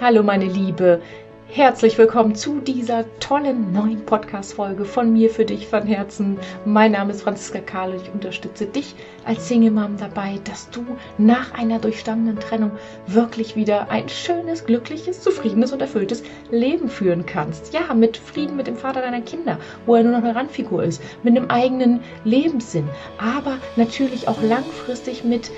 Hallo meine Liebe, herzlich willkommen zu dieser tollen neuen Podcast-Folge von mir für dich von Herzen. Mein Name ist Franziska Kahle und ich unterstütze dich als Single Mom dabei, dass du nach einer durchstandenen Trennung wirklich wieder ein schönes, glückliches, zufriedenes und erfülltes Leben führen kannst. Ja, mit Frieden mit dem Vater deiner Kinder, wo er nur noch eine Randfigur ist, mit einem eigenen Lebenssinn, aber natürlich auch langfristig mit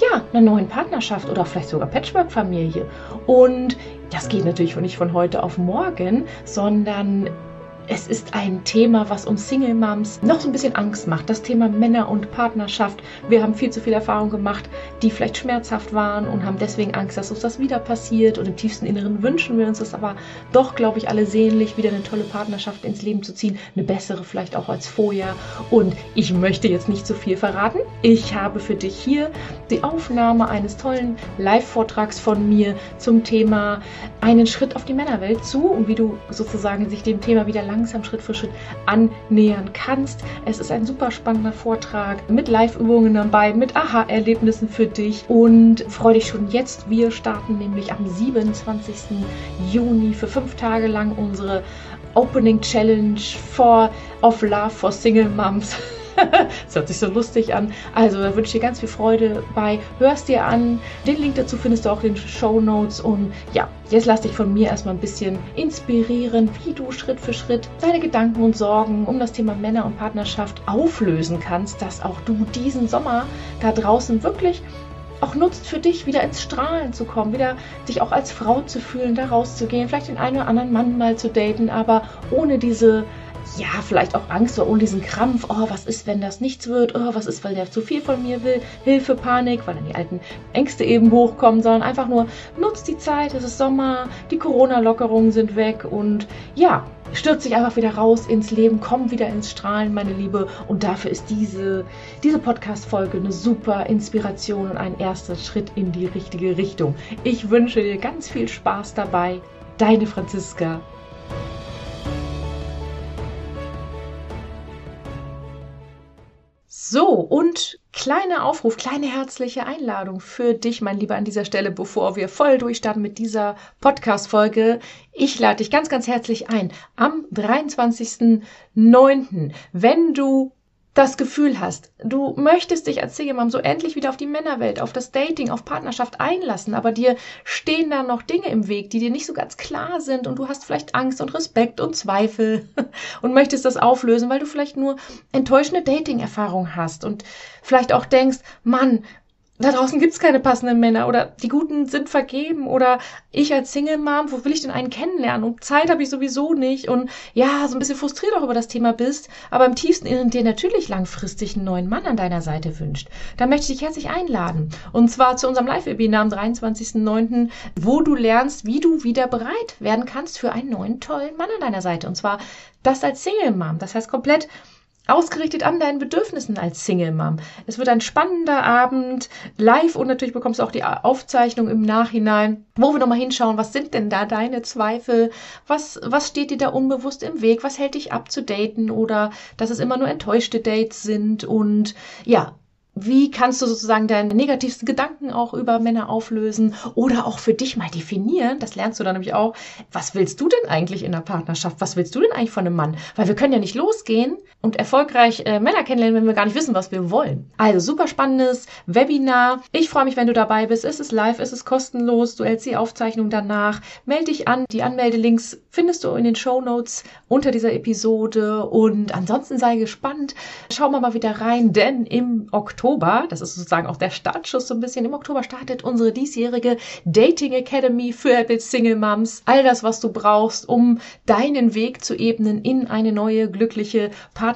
ja, einer neuen Partnerschaft oder vielleicht sogar Patchwork-Familie. Und das geht natürlich nicht von heute auf morgen, sondern es ist ein Thema, was uns Single Moms noch so ein bisschen Angst macht. Das Thema Männer und Partnerschaft. Wir haben viel zu viel Erfahrung gemacht, die vielleicht schmerzhaft waren und haben deswegen Angst, dass uns das wieder passiert. Und im tiefsten Inneren wünschen wir uns das aber doch, glaube ich, alle sehnlich, wieder eine tolle Partnerschaft ins Leben zu ziehen. Eine bessere vielleicht auch als vorher. Und ich möchte jetzt nicht zu viel verraten. Ich habe für dich hier die Aufnahme eines tollen Live-Vortrags von mir zum Thema einen Schritt auf die Männerwelt zu und wie du sozusagen sich dem Thema wieder langsam Schritt für Schritt annähern kannst. Es ist ein super spannender Vortrag mit Live-Übungen dabei, mit Aha-Erlebnissen für dich und freue dich schon jetzt. Wir starten nämlich am 27. Juni für fünf Tage lang unsere Opening Challenge for of Love for Single Moms. das hört sich so lustig an. Also da wünsche ich dir ganz viel Freude bei. Hörst dir an. Den Link dazu findest du auch in den Show Notes. Und ja, jetzt lass dich von mir erstmal ein bisschen inspirieren, wie du Schritt für Schritt deine Gedanken und Sorgen um das Thema Männer und Partnerschaft auflösen kannst, dass auch du diesen Sommer da draußen wirklich auch nutzt für dich, wieder ins Strahlen zu kommen, wieder sich auch als Frau zu fühlen, da rauszugehen, vielleicht den einen oder anderen Mann mal zu daten, aber ohne diese ja, vielleicht auch Angst ohne diesen Krampf, oh, was ist, wenn das nichts wird, oh, was ist, weil der zu viel von mir will, Hilfe, Panik, weil dann die alten Ängste eben hochkommen, sondern einfach nur nutzt die Zeit, es ist Sommer, die Corona-Lockerungen sind weg und ja, stürzt dich einfach wieder raus ins Leben, komm wieder ins Strahlen, meine Liebe. Und dafür ist diese, diese Podcast-Folge eine super Inspiration und ein erster Schritt in die richtige Richtung. Ich wünsche dir ganz viel Spaß dabei. Deine Franziska. So, und kleiner Aufruf, kleine herzliche Einladung für dich, mein Lieber, an dieser Stelle, bevor wir voll durchstarten mit dieser Podcast-Folge. Ich lade dich ganz, ganz herzlich ein. Am 23.09., wenn du das Gefühl hast, du möchtest dich als Single Mom so endlich wieder auf die Männerwelt, auf das Dating, auf Partnerschaft einlassen, aber dir stehen da noch Dinge im Weg, die dir nicht so ganz klar sind und du hast vielleicht Angst und Respekt und Zweifel und möchtest das auflösen, weil du vielleicht nur enttäuschende Dating-Erfahrungen hast und vielleicht auch denkst, Mann, da draußen gibt's keine passenden Männer oder die Guten sind vergeben oder ich als Single Mom, wo will ich denn einen kennenlernen? Und Zeit habe ich sowieso nicht und ja, so ein bisschen frustriert auch über das Thema bist, aber im tiefsten Inneren dir natürlich langfristig einen neuen Mann an deiner Seite wünscht. Da möchte ich dich herzlich einladen. Und zwar zu unserem Live-Webinar am 23.09., wo du lernst, wie du wieder bereit werden kannst für einen neuen tollen Mann an deiner Seite. Und zwar das als Single Mom. Das heißt komplett ausgerichtet an deinen Bedürfnissen als Single Mom. Es wird ein spannender Abend live und natürlich bekommst du auch die Aufzeichnung im Nachhinein, wo wir nochmal hinschauen, was sind denn da deine Zweifel? Was, was steht dir da unbewusst im Weg? Was hält dich ab zu daten oder dass es immer nur enttäuschte Dates sind? Und ja, wie kannst du sozusagen deine negativsten Gedanken auch über Männer auflösen oder auch für dich mal definieren? Das lernst du dann nämlich auch. Was willst du denn eigentlich in der Partnerschaft? Was willst du denn eigentlich von einem Mann? Weil wir können ja nicht losgehen und erfolgreich äh, Männer kennenlernen, wenn wir gar nicht wissen, was wir wollen. Also super spannendes Webinar. Ich freue mich, wenn du dabei bist. Es ist live, es ist kostenlos. Du hältst die Aufzeichnung danach. Melde dich an. Die Anmeldelinks findest du in den Show Notes unter dieser Episode. Und ansonsten sei gespannt. Schau mal mal wieder rein, denn im Oktober das ist sozusagen auch der Startschuss so ein bisschen, im Oktober startet unsere diesjährige Dating Academy für Happy Single Moms. All das, was du brauchst, um deinen Weg zu ebnen in eine neue, glückliche Partnerschaft.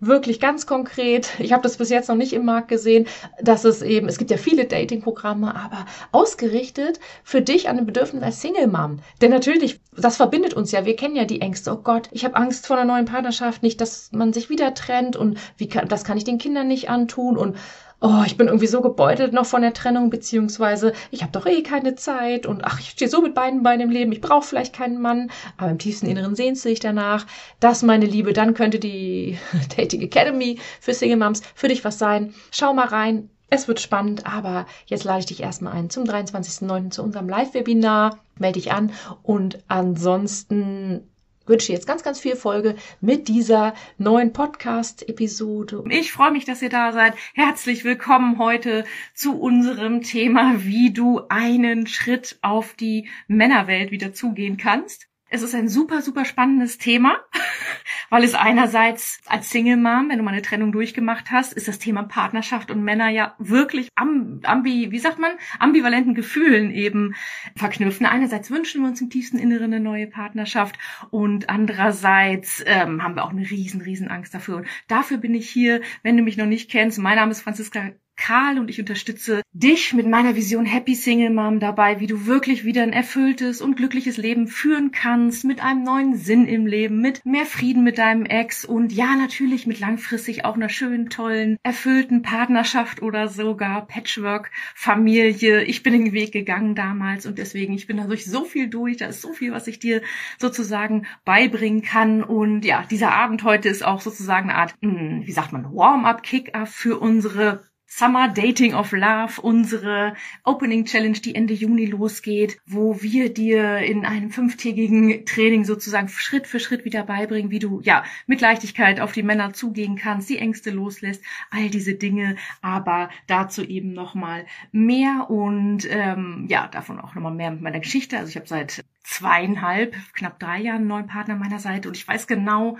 Wirklich ganz konkret. Ich habe das bis jetzt noch nicht im Markt gesehen, dass es eben, es gibt ja viele Dating-Programme, aber ausgerichtet für dich an den Bedürfnissen als Single Mom. Denn natürlich, das verbindet uns ja. Wir kennen ja die Ängste. Oh Gott, ich habe Angst vor einer neuen Partnerschaft, nicht, dass man sich wieder trennt und wie kann, das kann ich den Kindern nicht antun tun und oh, ich bin irgendwie so gebeutelt noch von der Trennung, beziehungsweise ich habe doch eh keine Zeit und ach, ich stehe so mit beiden Beinen im Leben, ich brauche vielleicht keinen Mann, aber im tiefsten Inneren sehnst du dich danach. Das, meine Liebe, dann könnte die Dating Academy für Single Moms für dich was sein. Schau mal rein Es wird spannend, aber jetzt lade ich dich erstmal ein zum 23.09. zu unserem Live-Webinar. Melde dich an und ansonsten wünsche jetzt ganz, ganz viel Folge mit dieser neuen Podcast-Episode. Ich freue mich, dass ihr da seid. Herzlich willkommen heute zu unserem Thema, wie du einen Schritt auf die Männerwelt wieder zugehen kannst. Es ist ein super, super spannendes Thema, weil es einerseits als Single Mom, wenn du mal eine Trennung durchgemacht hast, ist das Thema Partnerschaft und Männer ja wirklich ambi, wie sagt man, ambivalenten Gefühlen eben verknüpfen. Einerseits wünschen wir uns im tiefsten Inneren eine neue Partnerschaft und andererseits ähm, haben wir auch eine riesen, riesen Angst dafür. Und dafür bin ich hier, wenn du mich noch nicht kennst. Mein Name ist Franziska Karl und ich unterstütze dich mit meiner Vision Happy Single Mom dabei, wie du wirklich wieder ein erfülltes und glückliches Leben führen kannst, mit einem neuen Sinn im Leben, mit mehr Frieden mit deinem Ex und ja, natürlich mit langfristig auch einer schönen, tollen, erfüllten Partnerschaft oder sogar Patchwork-Familie. Ich bin den Weg gegangen damals und deswegen, ich bin da durch so viel durch, da ist so viel, was ich dir sozusagen beibringen kann und ja, dieser Abend heute ist auch sozusagen eine Art, hm, wie sagt man, Warm-up, Kick-up für unsere Summer Dating of Love, unsere Opening Challenge, die Ende Juni losgeht, wo wir dir in einem fünftägigen Training sozusagen Schritt für Schritt wieder beibringen, wie du ja mit Leichtigkeit auf die Männer zugehen kannst, die Ängste loslässt, all diese Dinge, aber dazu eben nochmal mehr und ähm, ja, davon auch nochmal mehr mit meiner Geschichte. Also ich habe seit zweieinhalb, knapp drei Jahren einen neuen Partner an meiner Seite und ich weiß genau,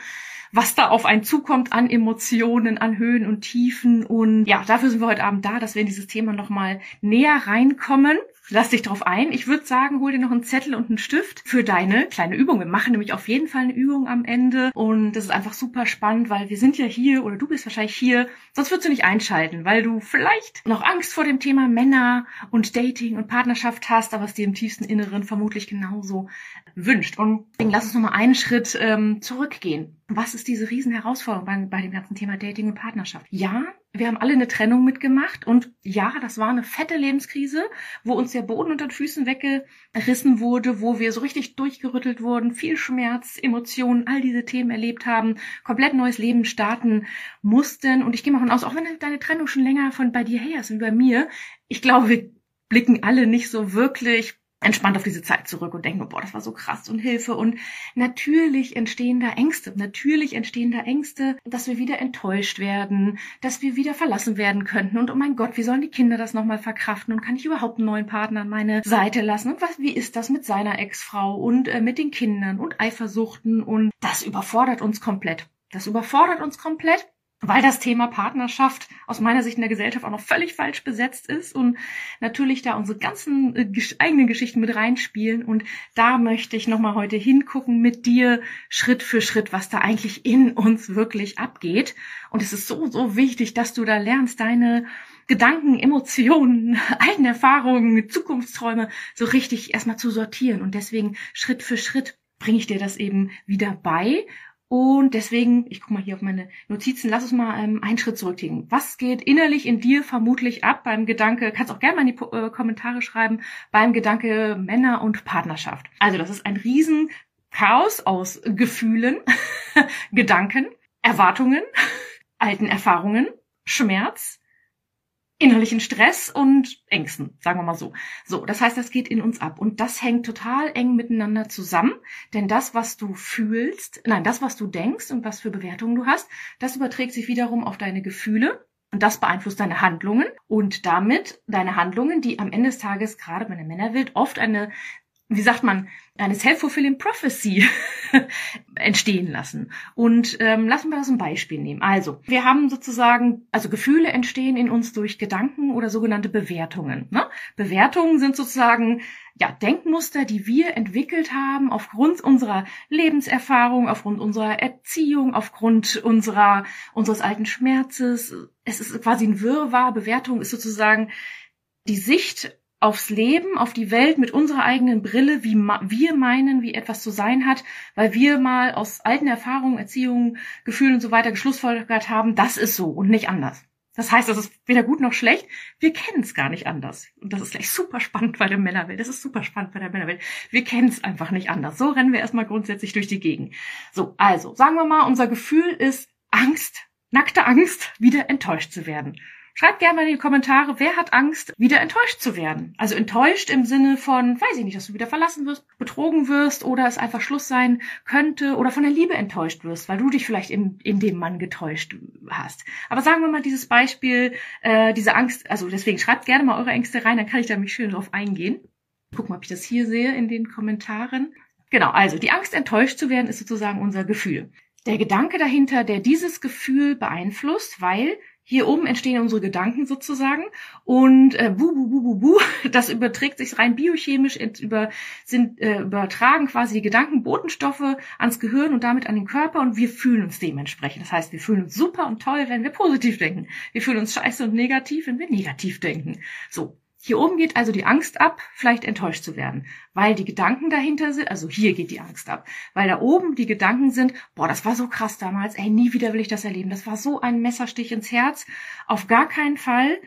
was da auf einen zukommt an Emotionen, an Höhen und Tiefen. Und ja, dafür sind wir heute Abend da, dass wir in dieses Thema nochmal näher reinkommen. Lass dich drauf ein. Ich würde sagen, hol dir noch einen Zettel und einen Stift für deine kleine Übung. Wir machen nämlich auf jeden Fall eine Übung am Ende. Und das ist einfach super spannend, weil wir sind ja hier oder du bist wahrscheinlich hier. Sonst würdest du nicht einschalten, weil du vielleicht noch Angst vor dem Thema Männer und Dating und Partnerschaft hast, aber es dir im tiefsten Inneren vermutlich genauso wünscht. Und deswegen lass uns nochmal einen Schritt ähm, zurückgehen. Was ist diese riesen Herausforderung bei, bei dem ganzen Thema Dating und Partnerschaft? Ja, wir haben alle eine Trennung mitgemacht und ja, das war eine fette Lebenskrise, wo uns der Boden unter den Füßen weggerissen wurde, wo wir so richtig durchgerüttelt wurden, viel Schmerz, Emotionen, all diese Themen erlebt haben, komplett neues Leben starten mussten. Und ich gehe mal davon aus, auch wenn deine Trennung schon länger von bei dir her ist wie bei mir, ich glaube, wir blicken alle nicht so wirklich entspannt auf diese Zeit zurück und denken, boah, das war so krass und Hilfe. Und natürlich entstehen da Ängste. Natürlich entstehen da Ängste, dass wir wieder enttäuscht werden, dass wir wieder verlassen werden könnten. Und oh mein Gott, wie sollen die Kinder das nochmal verkraften? Und kann ich überhaupt einen neuen Partner an meine Seite lassen? Und was, wie ist das mit seiner Ex-Frau und äh, mit den Kindern und Eifersuchten? Und das überfordert uns komplett. Das überfordert uns komplett weil das Thema Partnerschaft aus meiner Sicht in der Gesellschaft auch noch völlig falsch besetzt ist und natürlich da unsere ganzen äh, eigenen Geschichten mit reinspielen. Und da möchte ich nochmal heute hingucken mit dir Schritt für Schritt, was da eigentlich in uns wirklich abgeht. Und es ist so, so wichtig, dass du da lernst, deine Gedanken, Emotionen, eigene Erfahrungen, Zukunftsträume so richtig erstmal zu sortieren. Und deswegen Schritt für Schritt bringe ich dir das eben wieder bei und deswegen, ich gucke mal hier auf meine Notizen, lass uns mal ähm, einen Schritt zurücklegen. Was geht innerlich in dir vermutlich ab beim Gedanke, kannst auch gerne mal in die äh, Kommentare schreiben, beim Gedanke Männer und Partnerschaft. Also das ist ein riesen Chaos aus Gefühlen, Gedanken, Erwartungen, alten Erfahrungen, Schmerz, innerlichen Stress und Ängsten, sagen wir mal so. So, das heißt, das geht in uns ab und das hängt total eng miteinander zusammen, denn das, was du fühlst, nein, das, was du denkst und was für Bewertungen du hast, das überträgt sich wiederum auf deine Gefühle und das beeinflusst deine Handlungen und damit deine Handlungen, die am Ende des Tages gerade bei der Männerwelt oft eine wie sagt man, eine self-fulfilling prophecy entstehen lassen. Und ähm, lassen wir das ein Beispiel nehmen. Also, wir haben sozusagen, also Gefühle entstehen in uns durch Gedanken oder sogenannte Bewertungen. Ne? Bewertungen sind sozusagen ja Denkmuster, die wir entwickelt haben aufgrund unserer Lebenserfahrung, aufgrund unserer Erziehung, aufgrund unserer unseres alten Schmerzes. Es ist quasi ein Wirrwarr. Bewertung ist sozusagen die Sicht aufs Leben, auf die Welt mit unserer eigenen Brille, wie wir meinen, wie etwas zu sein hat, weil wir mal aus alten Erfahrungen, Erziehungen, Gefühlen und so weiter geschlussfolgert haben, das ist so und nicht anders. Das heißt, das ist weder gut noch schlecht. Wir kennen es gar nicht anders. Und das ist gleich super spannend bei der Männerwelt. Das ist super spannend bei der Männerwelt. Wir kennen es einfach nicht anders. So rennen wir erstmal grundsätzlich durch die Gegend. So, also, sagen wir mal, unser Gefühl ist Angst, nackte Angst, wieder enttäuscht zu werden. Schreibt gerne mal in die Kommentare, wer hat Angst, wieder enttäuscht zu werden. Also enttäuscht im Sinne von, weiß ich nicht, dass du wieder verlassen wirst, betrogen wirst oder es einfach Schluss sein könnte oder von der Liebe enttäuscht wirst, weil du dich vielleicht in, in dem Mann getäuscht hast. Aber sagen wir mal dieses Beispiel, äh, diese Angst, also deswegen schreibt gerne mal eure Ängste rein, dann kann ich da mich schön drauf eingehen. Guck mal, ob ich das hier sehe in den Kommentaren. Genau, also die Angst, enttäuscht zu werden, ist sozusagen unser Gefühl. Der Gedanke dahinter, der dieses Gefühl beeinflusst, weil hier oben entstehen unsere Gedanken sozusagen und äh, bu, bu, bu, bu, bu, das überträgt sich rein biochemisch, über, sind, äh, übertragen quasi die Gedanken Botenstoffe ans Gehirn und damit an den Körper und wir fühlen uns dementsprechend. Das heißt, wir fühlen uns super und toll, wenn wir positiv denken. Wir fühlen uns scheiße und negativ, wenn wir negativ denken. So, hier oben geht also die Angst ab, vielleicht enttäuscht zu werden, weil die Gedanken dahinter sind, also hier geht die Angst ab, weil da oben die Gedanken sind, boah, das war so krass damals, ey, nie wieder will ich das erleben, das war so ein Messerstich ins Herz, auf gar keinen Fall.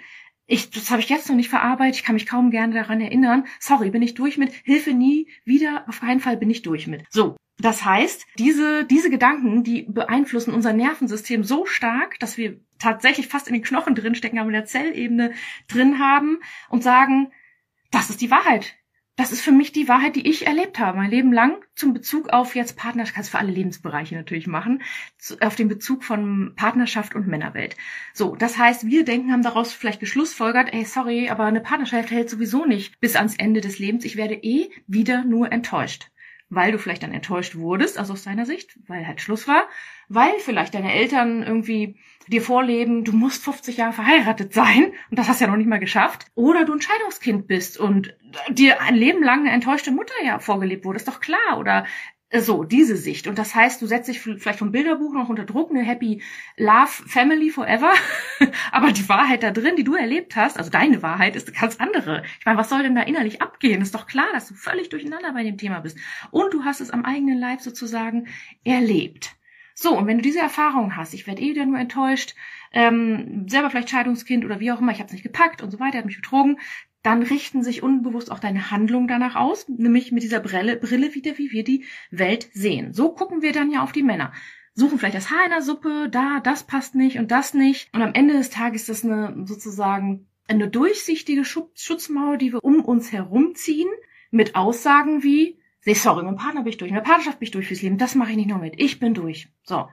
Ich, das habe ich jetzt noch nicht verarbeitet, ich kann mich kaum gerne daran erinnern. Sorry, bin ich durch mit, Hilfe nie, wieder, auf keinen Fall bin ich durch mit. So, das heißt, diese, diese Gedanken, die beeinflussen unser Nervensystem so stark, dass wir tatsächlich fast in den Knochen drin stecken, aber in der Zellebene drin haben und sagen, das ist die Wahrheit. Das ist für mich die Wahrheit, die ich erlebt habe, mein Leben lang, zum Bezug auf jetzt Partnerschaft, kannst für alle Lebensbereiche natürlich machen, auf den Bezug von Partnerschaft und Männerwelt. So, das heißt, wir denken, haben daraus vielleicht geschlussfolgert, ey, sorry, aber eine Partnerschaft hält sowieso nicht bis ans Ende des Lebens. Ich werde eh wieder nur enttäuscht weil du vielleicht dann enttäuscht wurdest, also aus deiner Sicht, weil halt Schluss war, weil vielleicht deine Eltern irgendwie dir vorleben, du musst 50 Jahre verheiratet sein und das hast du ja noch nicht mal geschafft, oder du ein Scheidungskind bist und dir ein Leben lang eine enttäuschte Mutter ja vorgelebt wurde, ist doch klar, oder so, diese Sicht. Und das heißt, du setzt dich vielleicht vom Bilderbuch noch unter Druck, eine Happy Love Family Forever. Aber die Wahrheit da drin, die du erlebt hast, also deine Wahrheit, ist eine ganz andere. Ich meine, was soll denn da innerlich abgehen? Ist doch klar, dass du völlig durcheinander bei dem Thema bist. Und du hast es am eigenen Leib sozusagen erlebt. So, und wenn du diese Erfahrung hast, ich werde eh wieder nur enttäuscht, ähm, selber vielleicht Scheidungskind oder wie auch immer, ich habe es nicht gepackt und so weiter, hat mich betrogen, dann richten sich unbewusst auch deine Handlungen danach aus, nämlich mit dieser Brille, Brille wieder, wie wir die Welt sehen. So gucken wir dann ja auf die Männer. Suchen vielleicht das Haar in der Suppe, da, das passt nicht und das nicht. Und am Ende des Tages ist das eine sozusagen eine durchsichtige Schutzmauer, die wir um uns herumziehen, mit Aussagen wie, sorry, mit dem Partner bin ich durch, mit der Partnerschaft bin ich durch fürs Leben, das mache ich nicht noch mit, ich bin durch. So.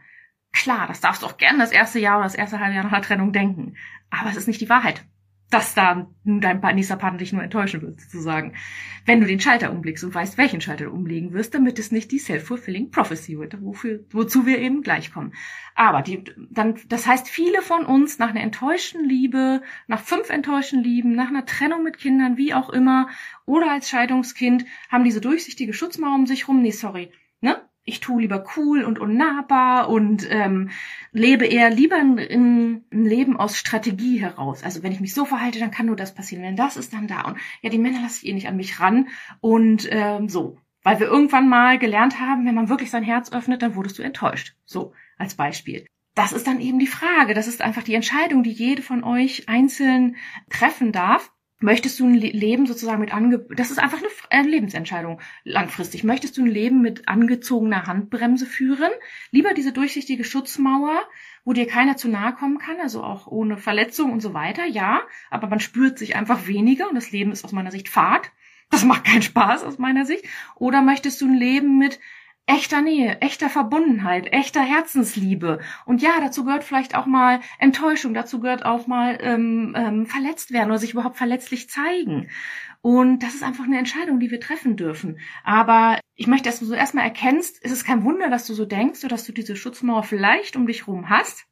Klar, das darfst du auch gerne das erste Jahr oder das erste halbe Jahr nach der Trennung denken. Aber es ist nicht die Wahrheit dass da dein nächster Partner dich nur enttäuschen wird, sozusagen. Wenn du den Schalter umblickst und weißt, welchen Schalter du umlegen wirst, damit es nicht die self-fulfilling prophecy wird, wofür, wozu wir eben gleich kommen. Aber die, dann, das heißt, viele von uns nach einer enttäuschten Liebe, nach fünf enttäuschten Lieben, nach einer Trennung mit Kindern, wie auch immer, oder als Scheidungskind, haben diese durchsichtige Schutzmauer um sich rum. Nee, sorry? Ich tue lieber cool und unnahbar und ähm, lebe eher lieber ein, ein Leben aus Strategie heraus. Also wenn ich mich so verhalte, dann kann nur das passieren. Wenn das ist, dann da. Und ja, die Männer lasse ich eh nicht an mich ran. Und ähm, so. Weil wir irgendwann mal gelernt haben, wenn man wirklich sein Herz öffnet, dann wurdest du enttäuscht. So, als Beispiel. Das ist dann eben die Frage. Das ist einfach die Entscheidung, die jede von euch einzeln treffen darf möchtest du ein Leben sozusagen mit ange das ist einfach eine Lebensentscheidung. Langfristig. Möchtest du ein Leben mit angezogener Handbremse führen? Lieber diese durchsichtige Schutzmauer wo dir keiner zu nahe kommen kann also auch ohne Verletzung und so weiter ja aber man spürt sich einfach weniger und das Leben ist aus meiner Sicht Fahrt das macht keinen Spaß aus meiner Sicht. Oder möchtest du ein Leben mit echter Nähe, echter Verbundenheit, echter Herzensliebe. Und ja, dazu gehört vielleicht auch mal Enttäuschung, dazu gehört auch mal ähm, ähm, verletzt werden oder sich überhaupt verletzlich zeigen. Und das ist einfach eine Entscheidung, die wir treffen dürfen. Aber ich möchte, dass du so erstmal erkennst, es ist kein Wunder, dass du so denkst oder dass du diese Schutzmauer vielleicht um dich rum hast.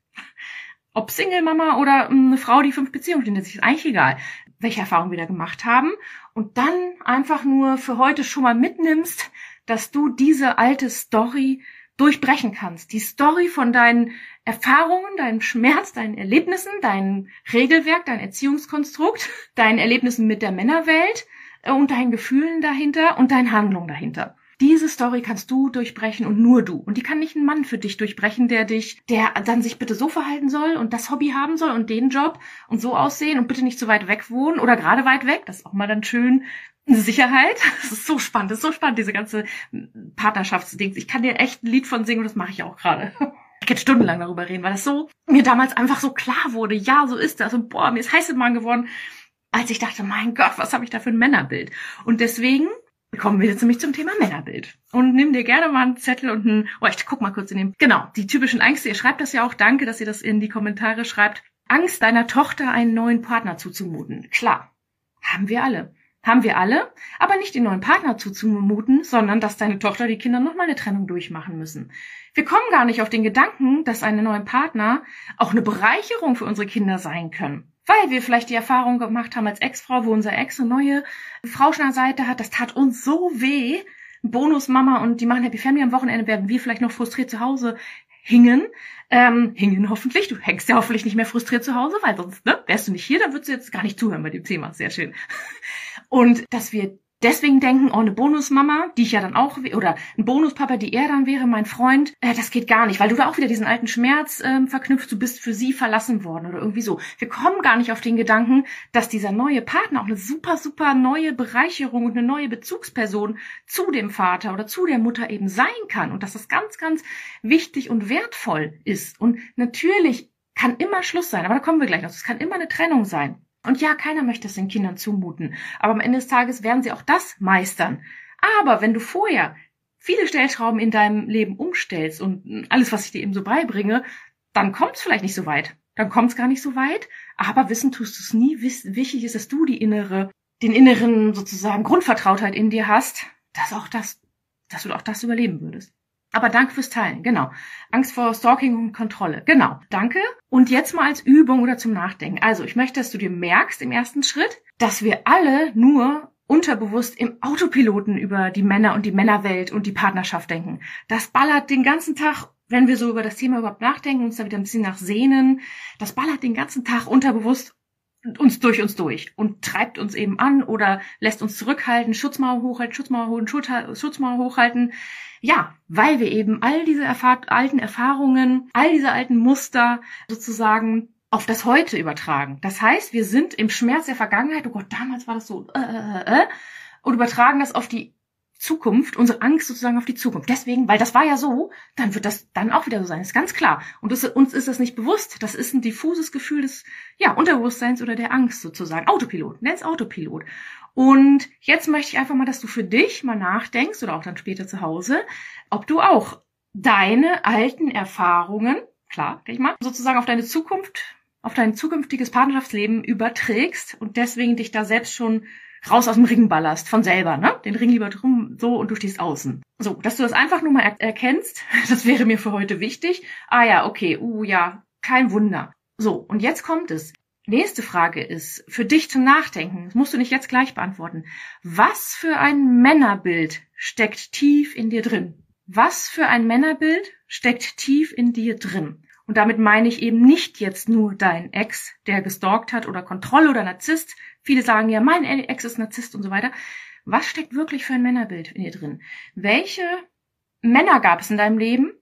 Ob Single-Mama oder ähm, eine Frau, die fünf Beziehungen findet, ist eigentlich egal, welche Erfahrungen wir da gemacht haben. Und dann einfach nur für heute schon mal mitnimmst, dass du diese alte Story durchbrechen kannst. Die Story von deinen Erfahrungen, deinem Schmerz, deinen Erlebnissen, deinem Regelwerk, dein Erziehungskonstrukt, deinen Erlebnissen mit der Männerwelt äh, und deinen Gefühlen dahinter und deinen Handlungen dahinter. Diese Story kannst du durchbrechen und nur du. Und die kann nicht ein Mann für dich durchbrechen, der dich, der dann sich bitte so verhalten soll und das Hobby haben soll und den Job und so aussehen und bitte nicht so weit weg wohnen oder gerade weit weg. Das ist auch mal dann schön, Sicherheit. Das ist so spannend, das ist so spannend, diese ganze Partnerschaftsdings. Ich kann dir echt ein Lied von singen und das mache ich auch gerade. Ich könnte stundenlang darüber reden, weil das so mir damals einfach so klar wurde. Ja, so ist das. Und boah, mir ist heiß im Mann geworden, als ich dachte, mein Gott, was habe ich da für ein Männerbild? Und deswegen kommen wir jetzt nämlich zum Thema Männerbild. Und nimm dir gerne mal einen Zettel und ein, oh, ich guck mal kurz in den, genau, die typischen Ängste. Ihr schreibt das ja auch. Danke, dass ihr das in die Kommentare schreibt. Angst, deiner Tochter einen neuen Partner zuzumuten. Klar. Haben wir alle. Haben wir alle, aber nicht den neuen Partner zuzumuten, sondern dass deine Tochter die Kinder nochmal eine Trennung durchmachen müssen. Wir kommen gar nicht auf den Gedanken, dass eine neuen Partner auch eine Bereicherung für unsere Kinder sein können. Weil wir vielleicht die Erfahrung gemacht haben als Ex-Frau, wo unser Ex eine neue Frau schon an der Seite hat, das tat uns so weh. Bonusmama und die machen Happy Family am Wochenende, werden wir vielleicht noch frustriert zu Hause hingen. Ähm, hingen hoffentlich. Du hängst ja hoffentlich nicht mehr frustriert zu Hause, weil sonst ne, wärst du nicht hier, dann würdest du jetzt gar nicht zuhören bei dem Thema. Sehr schön. Und dass wir deswegen denken, oh, eine Bonusmama, die ich ja dann auch, oder ein Bonuspapa, die er dann wäre, mein Freund, äh, das geht gar nicht, weil du da auch wieder diesen alten Schmerz ähm, verknüpft, du bist für sie verlassen worden oder irgendwie so. Wir kommen gar nicht auf den Gedanken, dass dieser neue Partner auch eine super, super neue Bereicherung und eine neue Bezugsperson zu dem Vater oder zu der Mutter eben sein kann und dass das ganz, ganz wichtig und wertvoll ist. Und natürlich kann immer Schluss sein, aber da kommen wir gleich noch. Es kann immer eine Trennung sein. Und ja, keiner möchte es den Kindern zumuten. Aber am Ende des Tages werden sie auch das meistern. Aber wenn du vorher viele Stellschrauben in deinem Leben umstellst und alles, was ich dir eben so beibringe, dann kommt es vielleicht nicht so weit. Dann kommt es gar nicht so weit. Aber wissen tust du es nie. Wichtig ist, dass du die innere, den inneren sozusagen Grundvertrautheit in dir hast, dass auch das, dass du auch das überleben würdest. Aber danke fürs Teilen, genau. Angst vor Stalking und Kontrolle, genau. Danke. Und jetzt mal als Übung oder zum Nachdenken. Also, ich möchte, dass du dir merkst im ersten Schritt, dass wir alle nur unterbewusst im Autopiloten über die Männer und die Männerwelt und die Partnerschaft denken. Das ballert den ganzen Tag, wenn wir so über das Thema überhaupt nachdenken, uns da wieder ein bisschen nachsehnen. Das ballert den ganzen Tag unterbewusst uns durch uns durch und treibt uns eben an oder lässt uns zurückhalten, Schutzmauer hochhalten, Schutzmauer hochhalten, Schutzmauer hochhalten. Ja, weil wir eben all diese Erfahr alten Erfahrungen, all diese alten Muster sozusagen auf das Heute übertragen. Das heißt, wir sind im Schmerz der Vergangenheit, oh Gott, damals war das so, äh, äh, äh, und übertragen das auf die Zukunft, unsere Angst sozusagen auf die Zukunft. Deswegen, weil das war ja so, dann wird das dann auch wieder so sein. Das ist ganz klar. Und das, uns ist das nicht bewusst. Das ist ein diffuses Gefühl des ja, Unterbewusstseins oder der Angst sozusagen. Autopilot, nenn's Autopilot. Und jetzt möchte ich einfach mal, dass du für dich mal nachdenkst oder auch dann später zu Hause, ob du auch deine alten Erfahrungen, klar, denke ich mal, sozusagen auf deine Zukunft, auf dein zukünftiges Partnerschaftsleben überträgst und deswegen dich da selbst schon raus aus dem Ring ballerst, von selber, ne? Den Ring lieber drum, so und du stehst außen. So, dass du das einfach nur mal er erkennst, das wäre mir für heute wichtig. Ah ja, okay, uh ja, kein Wunder. So, und jetzt kommt es. Nächste Frage ist, für dich zum Nachdenken, das musst du nicht jetzt gleich beantworten. Was für ein Männerbild steckt tief in dir drin? Was für ein Männerbild steckt tief in dir drin? Und damit meine ich eben nicht jetzt nur dein Ex, der gestalkt hat oder Kontrolle oder Narzisst. Viele sagen ja, mein Ex ist Narzisst und so weiter. Was steckt wirklich für ein Männerbild in dir drin? Welche Männer gab es in deinem Leben?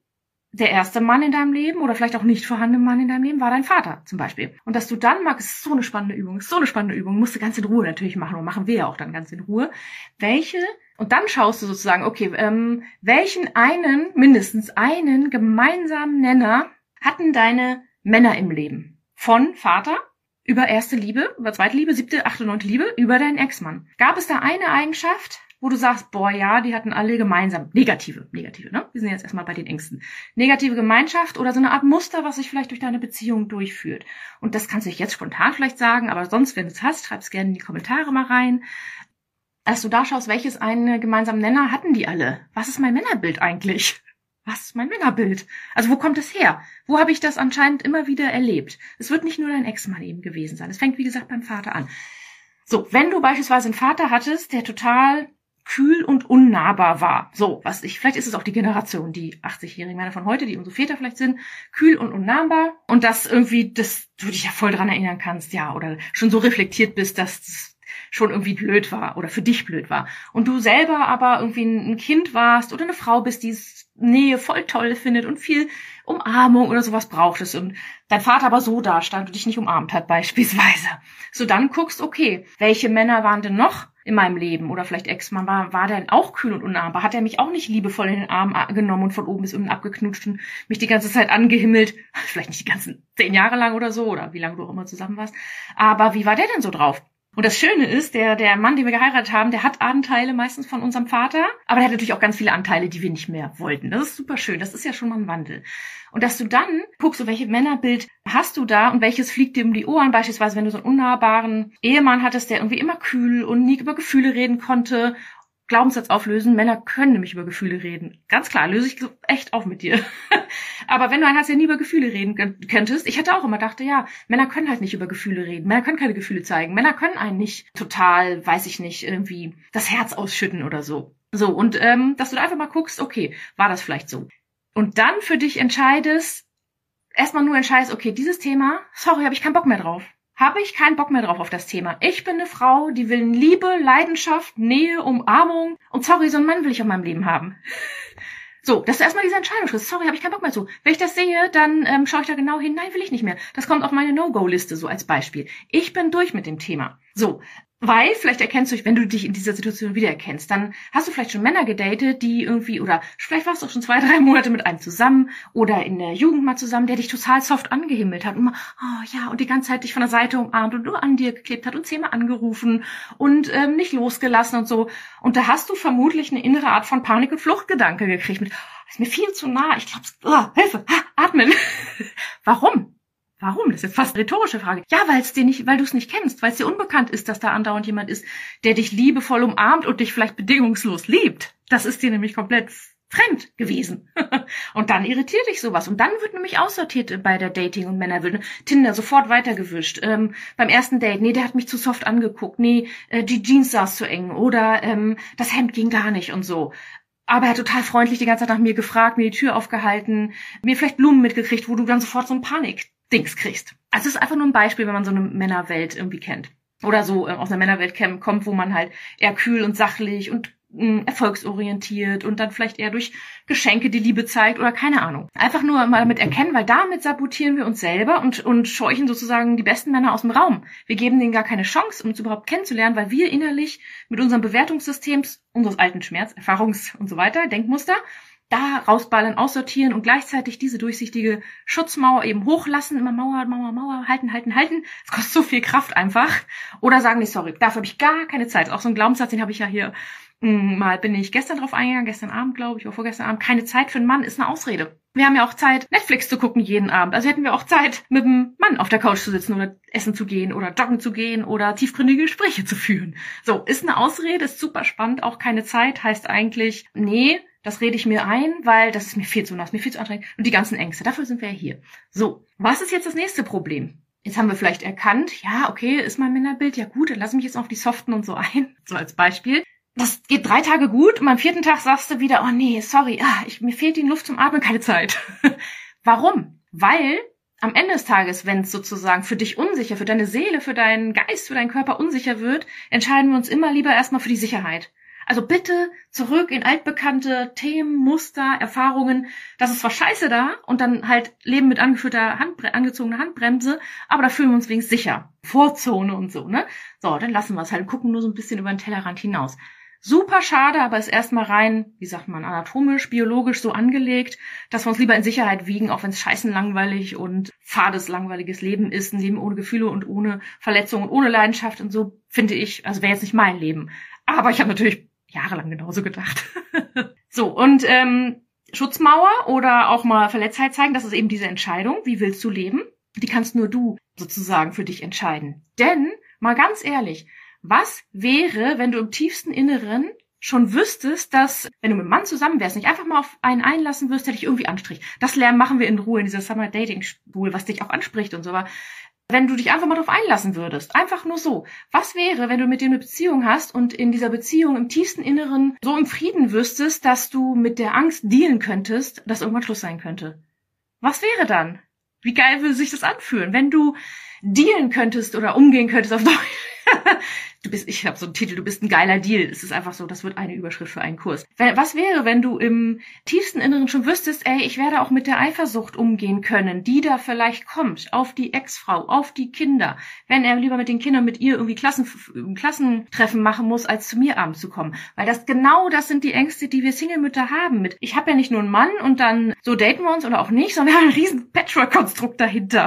Der erste Mann in deinem Leben oder vielleicht auch nicht vorhandene Mann in deinem Leben war dein Vater zum Beispiel. Und dass du dann magst, ist so eine spannende Übung, ist so eine spannende Übung, musst du ganz in Ruhe natürlich machen und machen wir ja auch dann ganz in Ruhe. Welche und dann schaust du sozusagen, okay, ähm, welchen einen, mindestens einen gemeinsamen Nenner hatten deine Männer im Leben? Von Vater über erste Liebe, über zweite Liebe, siebte, achte, neunte Liebe, über deinen Ex-Mann. Gab es da eine Eigenschaft, wo du sagst, boah, ja, die hatten alle gemeinsam, negative, negative, ne? Wir sind jetzt erstmal bei den Ängsten. Negative Gemeinschaft oder so eine Art Muster, was sich vielleicht durch deine Beziehung durchführt. Und das kannst du jetzt spontan vielleicht sagen, aber sonst, wenn du es hast, schreib es gerne in die Kommentare mal rein. Dass du da schaust, welches einen gemeinsamen Nenner hatten die alle? Was ist mein Männerbild eigentlich? Was, mein Männerbild? Also wo kommt es her? Wo habe ich das anscheinend immer wieder erlebt? Es wird nicht nur dein Ex-Mann eben gewesen sein. Es fängt, wie gesagt, beim Vater an. So, wenn du beispielsweise einen Vater hattest, der total kühl und unnahbar war. So, was ich, vielleicht ist es auch die Generation, die 80-jährigen Männer von heute, die unsere Väter vielleicht sind, kühl und unnahbar und das irgendwie, das du dich ja voll dran erinnern kannst, ja, oder schon so reflektiert bist, dass das schon irgendwie blöd war oder für dich blöd war. Und du selber aber irgendwie ein Kind warst oder eine Frau bist, die Nähe voll toll findet und viel Umarmung oder sowas brauchtest und dein Vater aber so da stand und dich nicht umarmt hat beispielsweise. So dann guckst, okay, welche Männer waren denn noch in meinem Leben oder vielleicht Ex-Mann war, war der auch kühl und unnahbar? Hat er mich auch nicht liebevoll in den Arm genommen und von oben bis unten abgeknutscht und mich die ganze Zeit angehimmelt? Vielleicht nicht die ganzen zehn Jahre lang oder so oder wie lange du auch immer zusammen warst. Aber wie war der denn so drauf? Und das Schöne ist, der, der Mann, den wir geheiratet haben, der hat Anteile meistens von unserem Vater, aber der hat natürlich auch ganz viele Anteile, die wir nicht mehr wollten. Das ist super schön. Das ist ja schon mal ein Wandel. Und dass du dann guckst, welche Männerbild hast du da und welches fliegt dir um die Ohren. Beispielsweise, wenn du so einen unnahbaren Ehemann hattest, der irgendwie immer kühl und nie über Gefühle reden konnte Glaubenssatz auflösen. Männer können nämlich über Gefühle reden. Ganz klar, löse ich echt auf mit dir. Aber wenn du einen hast, der nie über Gefühle reden könntest, ich hatte auch immer dachte, ja, Männer können halt nicht über Gefühle reden. Männer können keine Gefühle zeigen. Männer können einen nicht total, weiß ich nicht, irgendwie das Herz ausschütten oder so. So, und ähm, dass du da einfach mal guckst, okay, war das vielleicht so? Und dann für dich entscheidest, erstmal nur entscheidest, okay, dieses Thema, sorry, habe ich keinen Bock mehr drauf habe ich keinen Bock mehr drauf auf das Thema. Ich bin eine Frau, die will Liebe, Leidenschaft, Nähe, Umarmung. Und sorry, so einen Mann will ich in meinem Leben haben. So, das ist erstmal diese Entscheidungsschritt. Sorry, habe ich keinen Bock mehr zu. Wenn ich das sehe, dann ähm, schaue ich da genau hin. Nein, will ich nicht mehr. Das kommt auf meine No-Go-Liste so als Beispiel. Ich bin durch mit dem Thema. So, weil, vielleicht erkennst du, wenn du dich in dieser Situation wiedererkennst, dann hast du vielleicht schon Männer gedatet, die irgendwie, oder vielleicht warst du auch schon zwei, drei Monate mit einem zusammen oder in der Jugend mal zusammen, der dich total soft angehimmelt hat und mal, oh ja, und die ganze Zeit dich von der Seite umarmt und nur an dir geklebt hat und zehnmal angerufen und ähm, nicht losgelassen und so. Und da hast du vermutlich eine innere Art von Panik- und Fluchtgedanke gekriegt mit, oh, ist mir viel zu nah, ich glaub's, oh, Hilfe, ha, atmen. Warum? Warum? Das ist fast eine rhetorische Frage. Ja, weil es dir nicht, weil du es nicht kennst, weil es dir unbekannt ist, dass da andauernd jemand ist, der dich liebevoll umarmt und dich vielleicht bedingungslos liebt. Das ist dir nämlich komplett fremd gewesen. und dann irritiert dich sowas. Und dann wird nämlich aussortiert bei der Dating- und Männerwilde. Tinder sofort weitergewischt. Ähm, beim ersten Date, nee, der hat mich zu soft angeguckt. Nee, äh, die Jeans saß zu eng. Oder ähm, das Hemd ging gar nicht und so. Aber er hat total freundlich die ganze Zeit nach mir gefragt, mir die Tür aufgehalten, mir vielleicht Blumen mitgekriegt, wo du dann sofort so eine Panik Dings kriegst. Also es ist einfach nur ein Beispiel, wenn man so eine Männerwelt irgendwie kennt. Oder so äh, aus einer Männerwelt kommt, wo man halt eher kühl und sachlich und mh, erfolgsorientiert und dann vielleicht eher durch Geschenke die Liebe zeigt oder keine Ahnung. Einfach nur mal damit erkennen, weil damit sabotieren wir uns selber und, und scheuchen sozusagen die besten Männer aus dem Raum. Wir geben denen gar keine Chance, um uns überhaupt kennenzulernen, weil wir innerlich mit unserem Bewertungssystems, unseres alten Schmerz, Erfahrungs und so weiter, Denkmuster, da rausballern, aussortieren und gleichzeitig diese durchsichtige Schutzmauer eben hochlassen, immer Mauer, Mauer, Mauer, halten, halten, halten. Es kostet so viel Kraft einfach. Oder sagen, nee, sorry, dafür habe ich gar keine Zeit. Auch so ein Glaubenssatz, den habe ich ja hier hm, mal, bin ich gestern drauf eingegangen, gestern Abend, glaube ich, oder vorgestern Abend. Keine Zeit für einen Mann ist eine Ausrede. Wir haben ja auch Zeit, Netflix zu gucken jeden Abend. Also hätten wir auch Zeit, mit dem Mann auf der Couch zu sitzen oder essen zu gehen oder joggen zu gehen oder tiefgründige Gespräche zu führen. So, ist eine Ausrede, ist super spannend, auch keine Zeit, heißt eigentlich, nee, das rede ich mir ein, weil das ist mir viel zu nass, mir viel zu anstrengend. Und die ganzen Ängste, dafür sind wir ja hier. So, was ist jetzt das nächste Problem? Jetzt haben wir vielleicht erkannt, ja, okay, ist mein Männerbild, ja gut, dann lass mich jetzt auf die Soften und so ein, so als Beispiel. Das geht drei Tage gut und am vierten Tag sagst du wieder, oh nee, sorry, ah, ich, mir fehlt die Luft zum Atmen, keine Zeit. Warum? Weil am Ende des Tages, wenn es sozusagen für dich unsicher, für deine Seele, für deinen Geist, für deinen Körper unsicher wird, entscheiden wir uns immer lieber erstmal für die Sicherheit. Also bitte zurück in altbekannte Themen, Muster, Erfahrungen. Das ist zwar scheiße da und dann halt Leben mit angeführter Handbre angezogener Handbremse, aber da fühlen wir uns wenigstens sicher. Vorzone und so, ne? So, dann lassen wir es halt, gucken nur so ein bisschen über den Tellerrand hinaus. Super schade, aber ist erstmal rein, wie sagt man, anatomisch, biologisch so angelegt, dass wir uns lieber in Sicherheit wiegen, auch wenn es scheißen langweilig und fades langweiliges Leben ist, ein Leben ohne Gefühle und ohne Verletzungen und ohne Leidenschaft und so, finde ich, also wäre jetzt nicht mein Leben. Aber ich habe natürlich jahrelang genauso gedacht. so, und ähm, Schutzmauer oder auch mal Verletztheit zeigen, das ist eben diese Entscheidung. Wie willst du leben? Die kannst nur du sozusagen für dich entscheiden. Denn, mal ganz ehrlich, was wäre, wenn du im tiefsten Inneren schon wüsstest, dass, wenn du mit einem Mann zusammen wärst, nicht einfach mal auf einen einlassen wirst, der dich irgendwie anspricht. Das Lernen machen wir in Ruhe in dieser Summer Dating School, was dich auch anspricht und so. Aber wenn du dich einfach mal darauf einlassen würdest. Einfach nur so. Was wäre, wenn du mit dem eine Beziehung hast und in dieser Beziehung im tiefsten Inneren so im Frieden wüsstest, dass du mit der Angst dealen könntest, dass irgendwann Schluss sein könnte? Was wäre dann? Wie geil würde sich das anfühlen, wenn du dealen könntest oder umgehen könntest auf Deutsch? du bist, ich habe so einen Titel, du bist ein geiler Deal. Es ist einfach so, das wird eine Überschrift für einen Kurs. Was wäre, wenn du im tiefsten Inneren schon wüsstest, ey, ich werde auch mit der Eifersucht umgehen können, die da vielleicht kommt, auf die Ex-Frau, auf die Kinder, wenn er lieber mit den Kindern mit ihr irgendwie Klassen, Klassentreffen machen muss, als zu mir abends zu kommen. Weil das genau das sind die Ängste, die wir Single-Mütter haben. Mit, ich habe ja nicht nur einen Mann und dann so daten wir uns oder auch nicht, sondern wir haben einen riesen Patchwork-Konstrukt dahinter.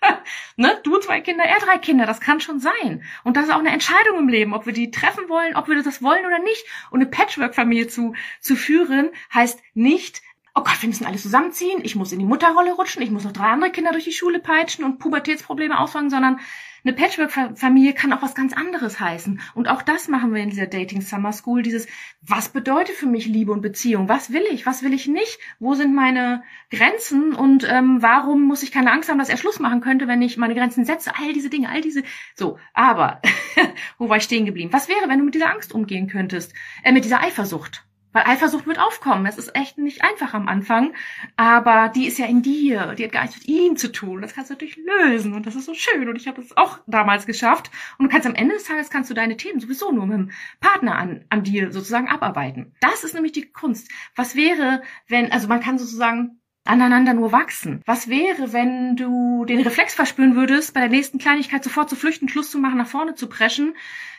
ne? Du zwei Kinder, er drei Kinder, das kann schon sein. Und das ist auch eine Entscheidung im Leben, ob wir die treffen wollen, ob wir das wollen oder nicht. Und eine Patchwork-Familie zu, zu führen, heißt nicht, oh Gott, wir müssen alle zusammenziehen, ich muss in die Mutterrolle rutschen, ich muss noch drei andere Kinder durch die Schule peitschen und Pubertätsprobleme ausfangen, sondern eine Patchwork-Familie kann auch was ganz anderes heißen. Und auch das machen wir in dieser Dating Summer School. Dieses, was bedeutet für mich Liebe und Beziehung? Was will ich? Was will ich nicht? Wo sind meine Grenzen? Und ähm, warum muss ich keine Angst haben, dass er Schluss machen könnte, wenn ich meine Grenzen setze? All diese Dinge, all diese. So, aber wo war ich stehen geblieben? Was wäre, wenn du mit dieser Angst umgehen könntest? Äh, mit dieser Eifersucht? Weil Eifersucht wird aufkommen. Es ist echt nicht einfach am Anfang. Aber die ist ja in dir. Die hat gar nichts mit ihm zu tun. Das kannst du natürlich lösen. Und das ist so schön. Und ich habe das auch damals geschafft. Und du kannst am Ende des Tages kannst du deine Themen sowieso nur mit dem Partner an, an dir sozusagen abarbeiten. Das ist nämlich die Kunst. Was wäre, wenn, also man kann sozusagen aneinander nur wachsen. Was wäre, wenn du den Reflex verspüren würdest, bei der nächsten Kleinigkeit sofort zu flüchten, Schluss zu machen, nach vorne zu preschen,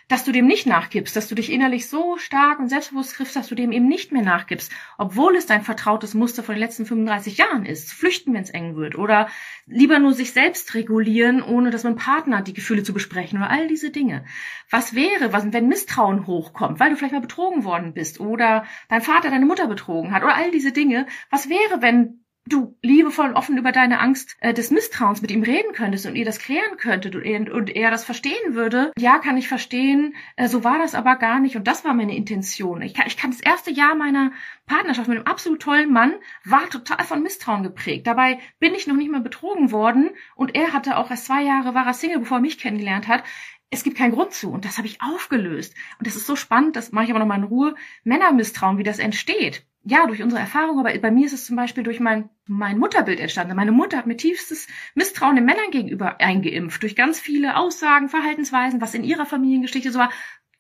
dass du dem nicht nachgibst, dass du dich innerlich so stark und selbstbewusst triffst, dass du dem eben nicht mehr nachgibst, obwohl es dein vertrautes Muster von den letzten 35 Jahren ist. Flüchten, wenn es eng wird oder lieber nur sich selbst regulieren, ohne dass man Partner die Gefühle zu besprechen oder all diese Dinge. Was wäre, was, wenn Misstrauen hochkommt, weil du vielleicht mal betrogen worden bist oder dein Vater deine Mutter betrogen hat oder all diese Dinge? Was wäre, wenn du liebevoll und offen über deine Angst äh, des Misstrauens mit ihm reden könntest und ihr das klären könntet und er, und er das verstehen würde, ja, kann ich verstehen, äh, so war das aber gar nicht und das war meine Intention. Ich kann, ich kann das erste Jahr meiner Partnerschaft mit einem absolut tollen Mann war total von Misstrauen geprägt. Dabei bin ich noch nicht mal betrogen worden und er hatte auch erst zwei Jahre, war er Single, bevor er mich kennengelernt hat es gibt keinen Grund zu. Und das habe ich aufgelöst. Und das ist so spannend, das mache ich aber noch mal in Ruhe. Männermisstrauen, wie das entsteht ja, durch unsere Erfahrung, aber bei mir ist es zum Beispiel durch mein, mein Mutterbild entstanden. Meine Mutter hat mir tiefstes Misstrauen den Männern gegenüber eingeimpft, durch ganz viele Aussagen, Verhaltensweisen, was in ihrer Familiengeschichte so war.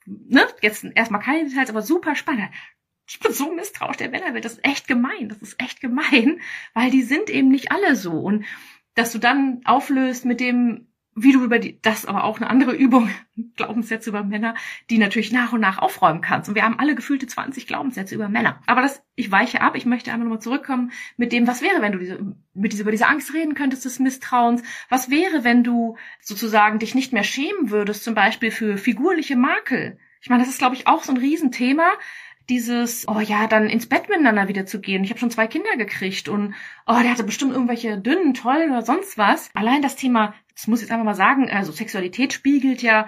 Ne? Jetzt erstmal keine Details, aber super spannend. Ich bin so misstrauisch der Männerwelt. Das ist echt gemein. Das ist echt gemein, weil die sind eben nicht alle so. Und dass du dann auflöst mit dem, wie du über die, das aber auch eine andere Übung, Glaubenssätze über Männer, die natürlich nach und nach aufräumen kannst. Und wir haben alle gefühlte 20 Glaubenssätze über Männer. Aber das, ich weiche ab, ich möchte einmal nochmal zurückkommen mit dem, was wäre, wenn du diese, mit dieser, über diese Angst reden könntest des Misstrauens? Was wäre, wenn du sozusagen dich nicht mehr schämen würdest, zum Beispiel für figurliche Makel? Ich meine, das ist, glaube ich, auch so ein Riesenthema dieses, oh ja, dann ins Bett miteinander wieder zu gehen. Ich habe schon zwei Kinder gekriegt und oh, der hatte bestimmt irgendwelche dünnen, tollen oder sonst was. Allein das Thema, das muss ich jetzt einfach mal sagen, also Sexualität spiegelt ja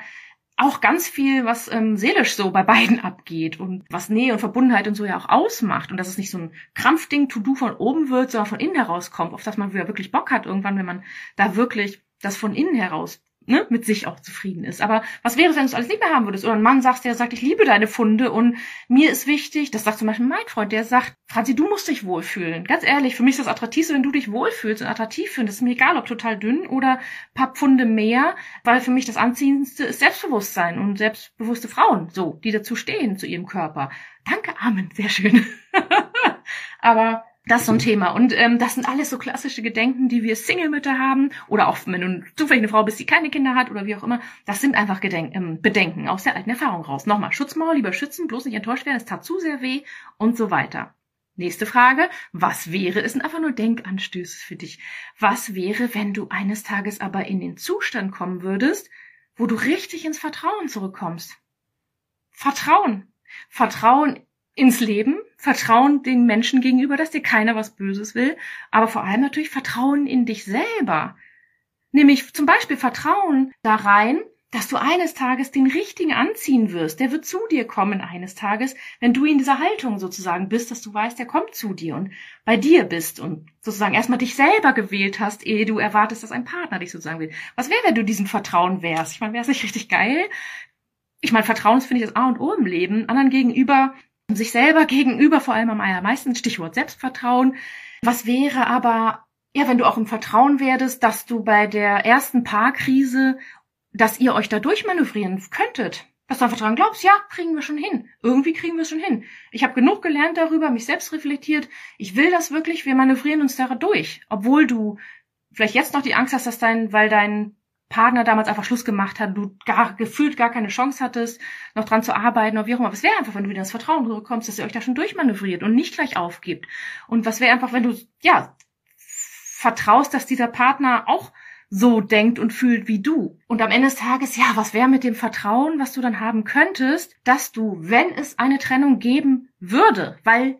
auch ganz viel, was ähm, seelisch so bei beiden abgeht und was Nähe und Verbundenheit und so ja auch ausmacht. Und dass es nicht so ein Krampfding, To-Do von oben wird, sondern von innen heraus kommt, auf das man wieder wirklich Bock hat irgendwann, wenn man da wirklich das von innen heraus ne, mit sich auch zufrieden ist. Aber was wäre, wenn du es alles nicht mehr haben würdest? Oder ein Mann sagt, der sagt, ich liebe deine Funde und mir ist wichtig, das sagt zum Beispiel mein Freund, der sagt, Franzi, du musst dich wohlfühlen. Ganz ehrlich, für mich ist das attraktivste, wenn du dich wohlfühlst und attraktiv findest. Ist mir egal, ob total dünn oder paar Pfunde mehr, weil für mich das Anziehendste ist Selbstbewusstsein und selbstbewusste Frauen, so, die dazu stehen, zu ihrem Körper. Danke, Amen, sehr schön. Aber das ist so ein Thema. Und ähm, das sind alles so klassische Gedenken, die wir Single-Mütter haben. Oder auch, wenn du zufällig eine Frau bist, die keine Kinder hat oder wie auch immer. Das sind einfach Gedenk ähm, Bedenken aus der alten Erfahrung raus. Nochmal, Schutzmauer, lieber schützen, bloß nicht enttäuscht werden, es tat zu sehr weh und so weiter. Nächste Frage. Was wäre, es sind einfach nur Denkanstöße für dich. Was wäre, wenn du eines Tages aber in den Zustand kommen würdest, wo du richtig ins Vertrauen zurückkommst? Vertrauen. Vertrauen ins Leben, Vertrauen den Menschen gegenüber, dass dir keiner was Böses will, aber vor allem natürlich Vertrauen in dich selber. Nämlich zum Beispiel Vertrauen da rein, dass du eines Tages den richtigen anziehen wirst. Der wird zu dir kommen eines Tages, wenn du in dieser Haltung sozusagen bist, dass du weißt, der kommt zu dir und bei dir bist und sozusagen erstmal dich selber gewählt hast, ehe du erwartest, dass ein Partner dich sozusagen will. Was wäre, wenn du diesem Vertrauen wärst? Ich meine, wäre es nicht richtig geil? Ich meine, Vertrauen finde ich, das A und O im Leben. Anderen gegenüber sich selber gegenüber vor allem am allermeisten, Stichwort Selbstvertrauen. Was wäre aber, ja, wenn du auch im Vertrauen werdest, dass du bei der ersten Paarkrise dass ihr euch da durchmanövrieren könntet. Dass du einfach dran glaubst, ja, kriegen wir schon hin. Irgendwie kriegen wir es schon hin. Ich habe genug gelernt darüber, mich selbst reflektiert. Ich will das wirklich, wir manövrieren uns da durch. Obwohl du vielleicht jetzt noch die Angst hast, dass dein, weil dein Partner damals einfach Schluss gemacht hat, du gar gefühlt gar keine Chance hattest, noch dran zu arbeiten oder wie auch immer. Was wäre einfach, wenn du wieder ins Vertrauen zurückkommst, dass ihr euch da schon durchmanövriert und nicht gleich aufgibt? Und was wäre einfach, wenn du, ja, vertraust, dass dieser Partner auch so denkt und fühlt wie du. Und am Ende des Tages, ja, was wäre mit dem Vertrauen, was du dann haben könntest, dass du, wenn es eine Trennung geben würde, weil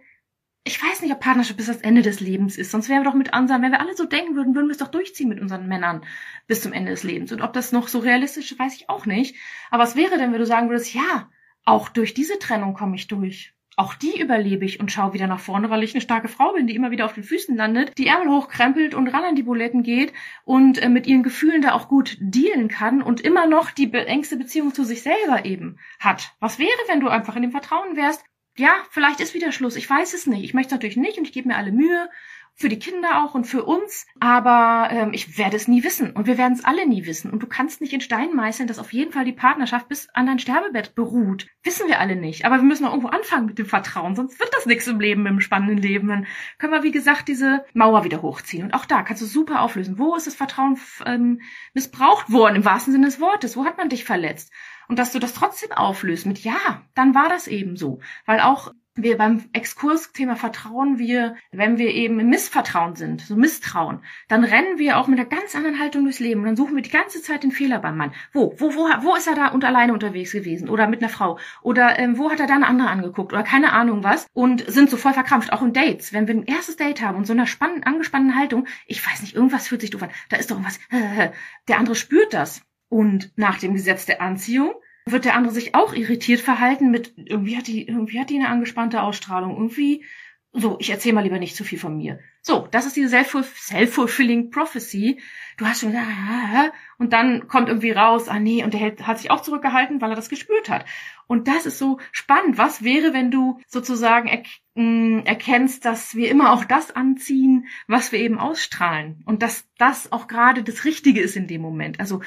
ich weiß nicht, ob Partnerschaft bis das Ende des Lebens ist. Sonst wären wir doch mit unseren, wenn wir alle so denken würden, würden wir es doch durchziehen mit unseren Männern bis zum Ende des Lebens. Und ob das noch so realistisch ist, weiß ich auch nicht. Aber was wäre denn, wenn du sagen würdest, ja, auch durch diese Trennung komme ich durch. Auch die überlebe ich und schaue wieder nach vorne, weil ich eine starke Frau bin, die immer wieder auf den Füßen landet, die Ärmel hochkrempelt und ran an die Buletten geht und äh, mit ihren Gefühlen da auch gut dealen kann und immer noch die engste Beziehung zu sich selber eben hat. Was wäre, wenn du einfach in dem Vertrauen wärst, ja, vielleicht ist wieder Schluss. Ich weiß es nicht. Ich möchte es natürlich nicht und ich gebe mir alle Mühe. Für die Kinder auch und für uns. Aber ähm, ich werde es nie wissen. Und wir werden es alle nie wissen. Und du kannst nicht in Stein meißeln, dass auf jeden Fall die Partnerschaft bis an dein Sterbebett beruht. Wissen wir alle nicht. Aber wir müssen auch irgendwo anfangen mit dem Vertrauen. Sonst wird das nichts im Leben, im spannenden Leben. Dann können wir, wie gesagt, diese Mauer wieder hochziehen. Und auch da kannst du super auflösen. Wo ist das Vertrauen ähm, missbraucht worden, im wahrsten Sinne des Wortes? Wo hat man dich verletzt? Und dass du das trotzdem auflöst mit ja, dann war das eben so. Weil auch wir beim Exkurs-Thema Vertrauen, wir, wenn wir eben im Missvertrauen sind, so Misstrauen, dann rennen wir auch mit einer ganz anderen Haltung durchs Leben. Und dann suchen wir die ganze Zeit den Fehler beim Mann. Wo, wo, wo, wo ist er da und alleine unterwegs gewesen? Oder mit einer Frau? Oder ähm, wo hat er da eine andere angeguckt? Oder keine Ahnung was. Und sind so voll verkrampft, auch in Dates. Wenn wir ein erstes Date haben und so einer spannenden, angespannten Haltung, ich weiß nicht, irgendwas fühlt sich doof an, da ist doch irgendwas, der andere spürt das und nach dem Gesetz der Anziehung wird der andere sich auch irritiert verhalten mit, irgendwie hat die, irgendwie hat die eine angespannte Ausstrahlung, irgendwie, so, ich erzähle mal lieber nicht zu viel von mir. So, das ist diese self-fulfilling prophecy. Du hast schon, ah, und dann kommt irgendwie raus, ah nee, und der hat sich auch zurückgehalten, weil er das gespürt hat. Und das ist so spannend. Was wäre, wenn du sozusagen mh, erkennst, dass wir immer auch das anziehen, was wir eben ausstrahlen und dass das auch gerade das Richtige ist in dem Moment. Also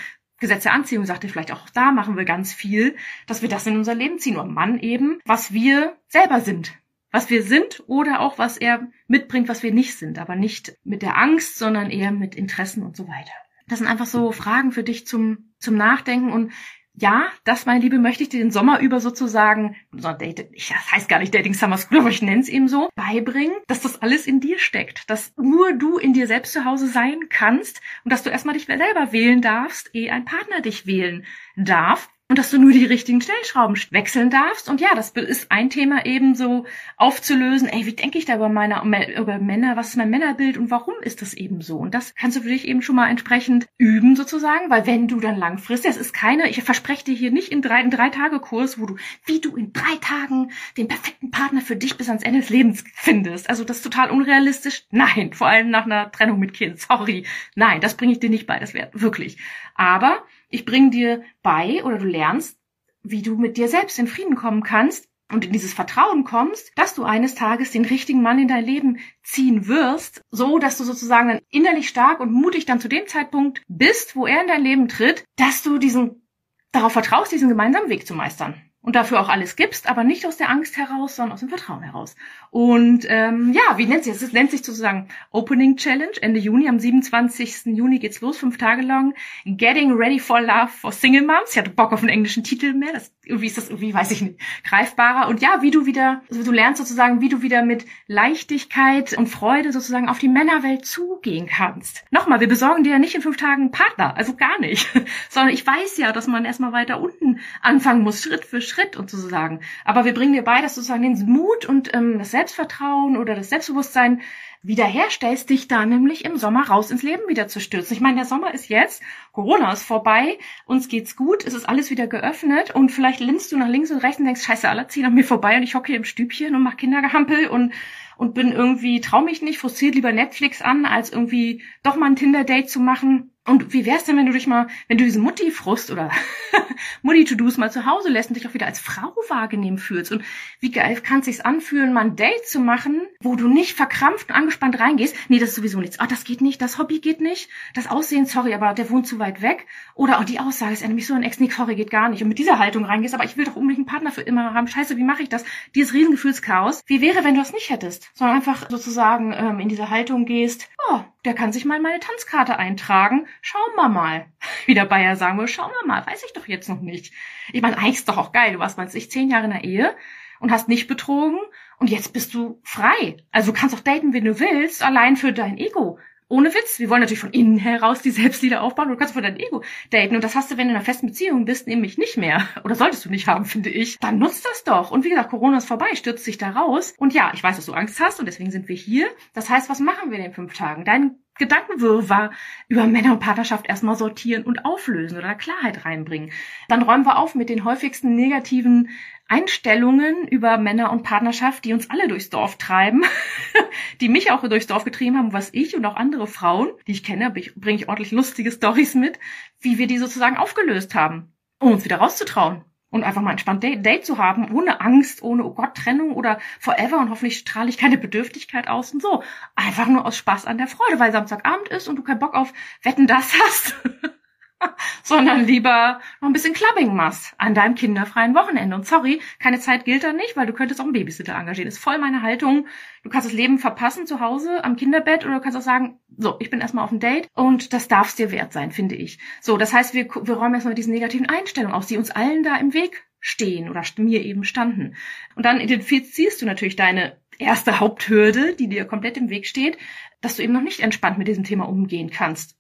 Gesetz der Anziehung sagte vielleicht auch da machen wir ganz viel, dass wir das in unser Leben ziehen. Und Mann eben, was wir selber sind. Was wir sind oder auch was er mitbringt, was wir nicht sind. Aber nicht mit der Angst, sondern eher mit Interessen und so weiter. Das sind einfach so Fragen für dich zum, zum Nachdenken und ja, das, meine Liebe, möchte ich dir den Sommer über sozusagen, das heißt gar nicht Dating Summer School, aber ich nenne es eben so, beibringen, dass das alles in dir steckt, dass nur du in dir selbst zu Hause sein kannst und dass du erstmal dich selber wählen darfst, ehe ein Partner dich wählen darf und dass du nur die richtigen Stellschrauben wechseln darfst. Und ja, das ist ein Thema eben so aufzulösen. Ey, wie denke ich da über meine, über Männer? Was ist mein Männerbild und warum ist das eben so? Und das kannst du für dich eben schon mal entsprechend üben sozusagen, weil wenn du dann langfristig, es ist keine, ich verspreche dir hier nicht in drei, in drei Tage Kurs, wo du, wie du in drei Tagen den perfekten Partner für dich bis ans Ende des Lebens findest. Also das ist total unrealistisch. Nein, vor allem nach einer Trennung mit Kind. Sorry. Nein, das bringe ich dir nicht bei. Das wäre wirklich. Aber ich bringe dir bei oder du lernst, wie du mit dir selbst in Frieden kommen kannst und in dieses Vertrauen kommst, dass du eines Tages den richtigen Mann in dein Leben ziehen wirst, so dass du sozusagen dann innerlich stark und mutig dann zu dem Zeitpunkt bist, wo er in dein Leben tritt, dass du diesen darauf vertraust, diesen gemeinsamen Weg zu meistern und dafür auch alles gibst, aber nicht aus der Angst heraus, sondern aus dem Vertrauen heraus. Und ähm, ja, wie nennt sich das? Es nennt sich sozusagen Opening Challenge Ende Juni. Am 27. Juni geht's los, fünf Tage lang. Getting Ready for Love for Single Moms. Ich hatte Bock auf einen englischen Titel mehr. Das, irgendwie ist das irgendwie, weiß ich nicht, greifbarer. Und ja, wie du wieder, also du lernst sozusagen, wie du wieder mit Leichtigkeit und Freude sozusagen auf die Männerwelt zugehen kannst. Nochmal, wir besorgen dir ja nicht in fünf Tagen einen Partner, also gar nicht. Sondern ich weiß ja, dass man erstmal weiter unten anfangen muss, Schritt für Schritt und sozusagen. Aber wir bringen dir bei, dass sozusagen den Mut und ähm, das Selbstvertrauen oder das Selbstbewusstsein wiederherstellst, dich da nämlich im Sommer raus ins Leben wieder zu stürzen. Ich meine, der Sommer ist jetzt, Corona ist vorbei, uns geht's gut, es ist alles wieder geöffnet und vielleicht linst du nach links und rechts und denkst, scheiße, alle ziehen an mir vorbei und ich hocke hier im Stübchen und mach Kindergehampel und und bin irgendwie, trau mich nicht, frustriert lieber Netflix an, als irgendwie doch mal ein Tinder-Date zu machen Und wie wär's denn, wenn du dich mal, wenn du diesen Mutti-Frust oder Mutti-To-Dos mal zu Hause lässt und dich auch wieder als Frau wahrgenehmen fühlst? Und wie geil kann es sich anfühlen, mal ein Date zu machen, wo du nicht verkrampft und angespannt reingehst? Nee, das ist sowieso nichts. Oh, das geht nicht, das Hobby geht nicht, das Aussehen, sorry, aber der wohnt zu weit weg. Oder oh, die Aussage ist nämlich so ein Ex, nee, sorry, geht gar nicht. Und mit dieser Haltung reingehst, aber ich will doch unbedingt einen Partner für immer haben. Scheiße, wie mache ich das? Dieses Riesengefühlschaos. Wie wäre, wenn du das nicht hättest? Sondern einfach sozusagen ähm, in diese Haltung gehst, oh, der kann sich mal in meine Tanzkarte eintragen. Schauen wir mal. Wie der Bayer sagen würde, schauen wir mal. Weiß ich doch jetzt noch nicht. Ich meine, eigentlich ist doch auch geil. Du warst, meinst ich, zehn Jahre in der Ehe und hast nicht betrogen und jetzt bist du frei. Also du kannst auch daten, wenn du willst, allein für dein Ego. Ohne Witz. Wir wollen natürlich von innen heraus die Selbstliebe aufbauen. Du kannst von deinem Ego daten. Und das hast du, wenn du in einer festen Beziehung bist, nämlich nicht mehr. Oder solltest du nicht haben, finde ich. Dann nutzt das doch. Und wie gesagt, Corona ist vorbei, stürzt dich da raus. Und ja, ich weiß, dass du Angst hast und deswegen sind wir hier. Das heißt, was machen wir in den fünf Tagen? Dein Gedankenwirrwarr über Männer und Partnerschaft erstmal sortieren und auflösen oder Klarheit reinbringen. Dann räumen wir auf mit den häufigsten negativen Einstellungen über Männer und Partnerschaft, die uns alle durchs Dorf treiben, die mich auch durchs Dorf getrieben haben, was ich und auch andere Frauen, die ich kenne, bringe ich ordentlich lustige Stories mit, wie wir die sozusagen aufgelöst haben, um uns wieder rauszutrauen und einfach mal entspannt Date, Date zu haben, ohne Angst, ohne, oh Gott, Trennung oder forever und hoffentlich strahle ich keine Bedürftigkeit aus und so. Einfach nur aus Spaß an der Freude, weil Samstagabend ist und du keinen Bock auf Wetten das hast. sondern lieber noch ein bisschen Clubbing machst an deinem kinderfreien Wochenende. Und sorry, keine Zeit gilt da nicht, weil du könntest auch einen Babysitter engagieren. Ist voll meine Haltung. Du kannst das Leben verpassen zu Hause am Kinderbett oder du kannst auch sagen, so, ich bin erstmal auf dem Date und das darf es dir wert sein, finde ich. So, das heißt, wir, wir räumen erstmal diese negativen Einstellungen aus, die uns allen da im Weg stehen oder mir eben standen. Und dann identifizierst du natürlich deine erste Haupthürde, die dir komplett im Weg steht, dass du eben noch nicht entspannt mit diesem Thema umgehen kannst.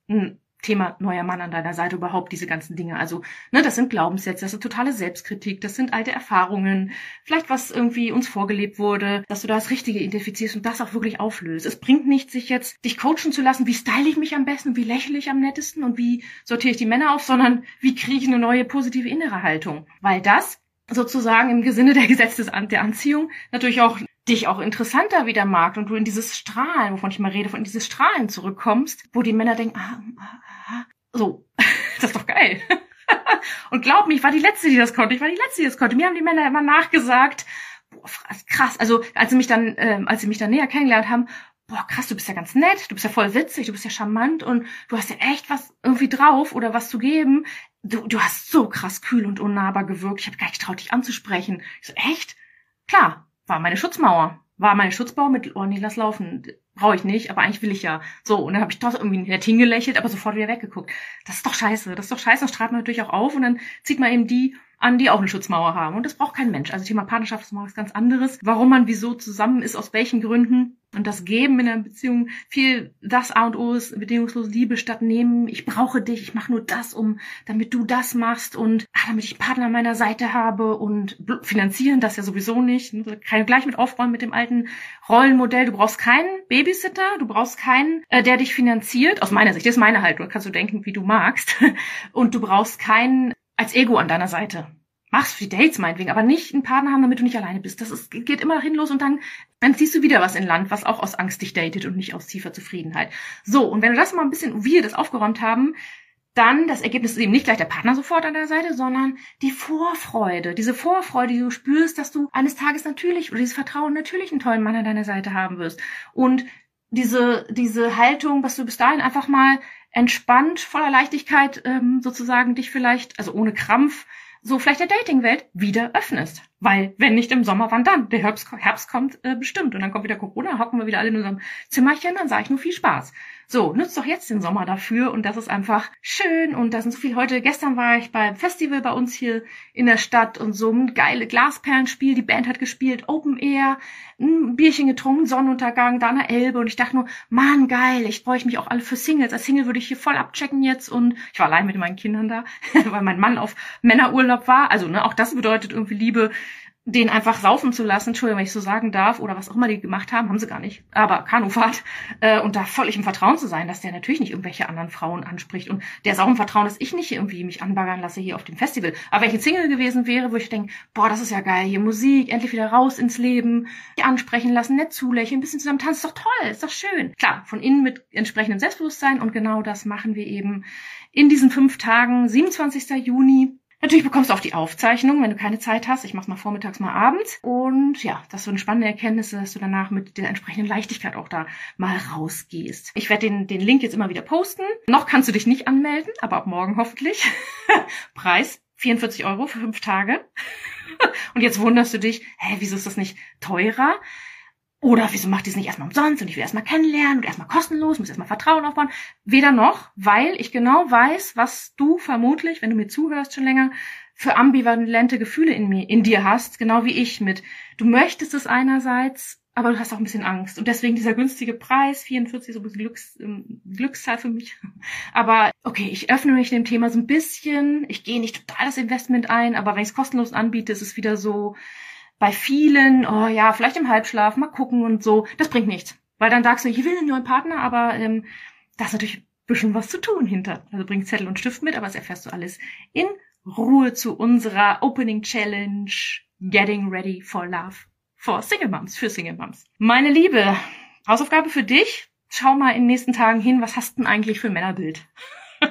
Thema neuer Mann an deiner Seite überhaupt diese ganzen Dinge. Also, ne, das sind Glaubenssätze, das ist totale Selbstkritik, das sind alte Erfahrungen, vielleicht was irgendwie uns vorgelebt wurde, dass du da das Richtige identifizierst und das auch wirklich auflöst. Es bringt nicht, sich jetzt dich coachen zu lassen, wie style ich mich am besten, wie lächle ich am nettesten und wie sortiere ich die Männer auf, sondern wie kriege ich eine neue positive innere Haltung. Weil das sozusagen im Sinne der Gesetze der Anziehung natürlich auch dich auch interessanter wieder mag und du in dieses Strahlen, wovon ich mal rede, von dieses Strahlen zurückkommst, wo die Männer denken, ah, ah, ah, so, das ist doch geil. und glaub mir, ich war die Letzte, die das konnte. Ich war die Letzte, die das konnte. Mir haben die Männer immer nachgesagt, boah, krass. Also als sie mich dann, ähm, als sie mich dann näher kennengelernt haben, boah, krass, du bist ja ganz nett, du bist ja voll witzig, du bist ja charmant und du hast ja echt was irgendwie drauf oder was zu geben. Du, du hast so krass kühl und unnahbar gewirkt. Ich habe gar nicht getraut, dich anzusprechen. Ich so, echt? Klar, war meine Schutzmauer. War meine Schutzmauer mit, oh nee, lass laufen brauche ich nicht, aber eigentlich will ich ja. So, und dann habe ich doch irgendwie nett hingelächelt, aber sofort wieder weggeguckt. Das ist doch scheiße, das ist doch scheiße, das strahlt man natürlich auch auf und dann zieht man eben die an, die auch eine Schutzmauer haben. Und das braucht kein Mensch. Also Thema Partnerschaft ist mal was ganz anderes. Warum man wieso zusammen ist, aus welchen Gründen. Und das Geben in einer Beziehung viel das A und O ist bedingungslose Liebe statt nehmen. Ich brauche dich, ich mache nur das, um, damit du das machst und ach, damit ich Partner an meiner Seite habe und finanzieren das ja sowieso nicht. Kann ich gleich mit aufräumen mit dem alten Rollenmodell. Du brauchst keinen Babysitter, du brauchst keinen, äh, der dich finanziert. Aus meiner Sicht, das ist meine Haltung. Kannst du denken, wie du magst. Und du brauchst keinen als Ego an deiner Seite. Mach's für die Dates meinetwegen, aber nicht einen Partner haben, damit du nicht alleine bist. Das ist, geht immer hin los und dann, dann ziehst du wieder was in Land, was auch aus Angst dich datet und nicht aus tiefer Zufriedenheit. So, und wenn du das mal ein bisschen, wir das aufgeräumt haben, dann das Ergebnis ist eben nicht gleich der Partner sofort an der Seite, sondern die Vorfreude. Diese Vorfreude, die du spürst, dass du eines Tages natürlich, oder dieses Vertrauen natürlich einen tollen Mann an deiner Seite haben wirst. Und diese, diese Haltung, was du bis dahin einfach mal entspannt, voller Leichtigkeit ähm, sozusagen dich vielleicht, also ohne Krampf, so vielleicht der Datingwelt wieder öffnest. Weil, wenn nicht im Sommer, wann dann? Der Herbst, Herbst kommt äh, bestimmt und dann kommt wieder Corona, hocken wir wieder alle in unserem Zimmerchen, dann sage ich nur viel Spaß. So, nutzt doch jetzt den Sommer dafür und das ist einfach schön und da sind so viel heute. Gestern war ich beim Festival bei uns hier in der Stadt und so ein geile Glasperlenspiel. Die Band hat gespielt, Open Air, ein Bierchen getrunken, Sonnenuntergang, da der Elbe und ich dachte nur, Mann, geil, ich freue mich auch alle für Singles. Als Single würde ich hier voll abchecken jetzt und ich war allein mit meinen Kindern da, weil mein Mann auf Männerurlaub war. Also, ne, auch das bedeutet irgendwie Liebe den einfach saufen zu lassen, Entschuldigung, wenn ich so sagen darf, oder was auch immer die gemacht haben, haben sie gar nicht, aber Kanufahrt, äh, und da völlig im Vertrauen zu sein, dass der natürlich nicht irgendwelche anderen Frauen anspricht und der ist auch im Vertrauen, dass ich nicht irgendwie mich anbaggern lasse hier auf dem Festival. Aber wenn ich jetzt Single gewesen wäre, würde ich denken, boah, das ist ja geil, hier Musik, endlich wieder raus ins Leben, die ansprechen lassen, nett zulächeln, ein bisschen zusammen tanzen, ist doch toll, ist doch schön. Klar, von innen mit entsprechendem Selbstbewusstsein und genau das machen wir eben in diesen fünf Tagen, 27. Juni, Natürlich bekommst du auch die Aufzeichnung, wenn du keine Zeit hast. Ich mach's mal vormittags, mal abends. Und ja, das sind spannende Erkenntnisse, dass du danach mit der entsprechenden Leichtigkeit auch da mal rausgehst. Ich werde den, den Link jetzt immer wieder posten. Noch kannst du dich nicht anmelden, aber ab morgen hoffentlich. Preis 44 Euro für fünf Tage. Und jetzt wunderst du dich, hä, wieso ist das nicht teurer? Oder wieso macht die es nicht erstmal umsonst und ich will erstmal kennenlernen und erstmal kostenlos, muss erstmal Vertrauen aufbauen? Weder noch, weil ich genau weiß, was du vermutlich, wenn du mir zuhörst schon länger, für ambivalente Gefühle in mir, in dir hast, genau wie ich mit. Du möchtest es einerseits, aber du hast auch ein bisschen Angst. Und deswegen dieser günstige Preis, 44, so ein Glücks, ähm, Glückszahl für mich. Aber okay, ich öffne mich dem Thema so ein bisschen. Ich gehe nicht total das Investment ein, aber wenn ich es kostenlos anbiete, ist es wieder so, bei vielen, oh ja, vielleicht im Halbschlaf, mal gucken und so, das bringt nichts. Weil dann sagst du, ich will einen neuen Partner, aber ähm, da ist natürlich ein bisschen was zu tun hinter. Also bring Zettel und Stift mit, aber das erfährst du alles in Ruhe zu unserer Opening Challenge Getting Ready for Love for Single Moms, für Single Moms. Meine Liebe, Hausaufgabe für dich. Schau mal in den nächsten Tagen hin, was hast du denn eigentlich für ein Männerbild?